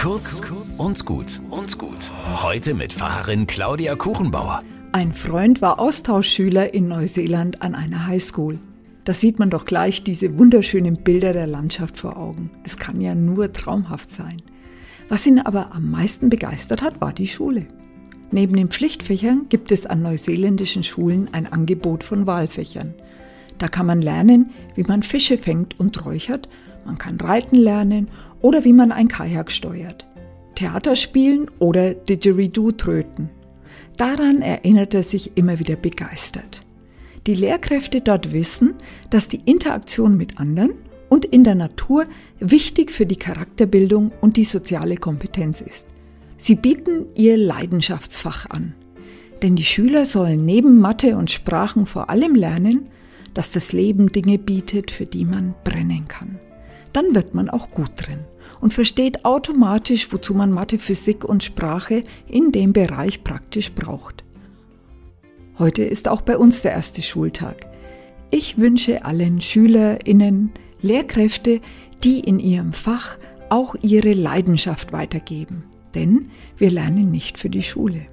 Kurz und gut und gut. Heute mit Pfarrerin Claudia Kuchenbauer. Ein Freund war Austauschschüler in Neuseeland an einer Highschool. Da sieht man doch gleich diese wunderschönen Bilder der Landschaft vor Augen. Es kann ja nur traumhaft sein. Was ihn aber am meisten begeistert hat, war die Schule. Neben den Pflichtfächern gibt es an neuseeländischen Schulen ein Angebot von Wahlfächern. Da kann man lernen, wie man Fische fängt und räuchert, man kann reiten lernen oder wie man ein Kajak steuert, Theater spielen oder Didgeridoo tröten. Daran erinnert er sich immer wieder begeistert. Die Lehrkräfte dort wissen, dass die Interaktion mit anderen und in der Natur wichtig für die Charakterbildung und die soziale Kompetenz ist. Sie bieten ihr Leidenschaftsfach an. Denn die Schüler sollen neben Mathe und Sprachen vor allem lernen, dass das Leben Dinge bietet, für die man brennen kann. Dann wird man auch gut drin und versteht automatisch, wozu man Mathe, Physik und Sprache in dem Bereich praktisch braucht. Heute ist auch bei uns der erste Schultag. Ich wünsche allen Schülerinnen, Lehrkräfte, die in ihrem Fach auch ihre Leidenschaft weitergeben. Denn wir lernen nicht für die Schule.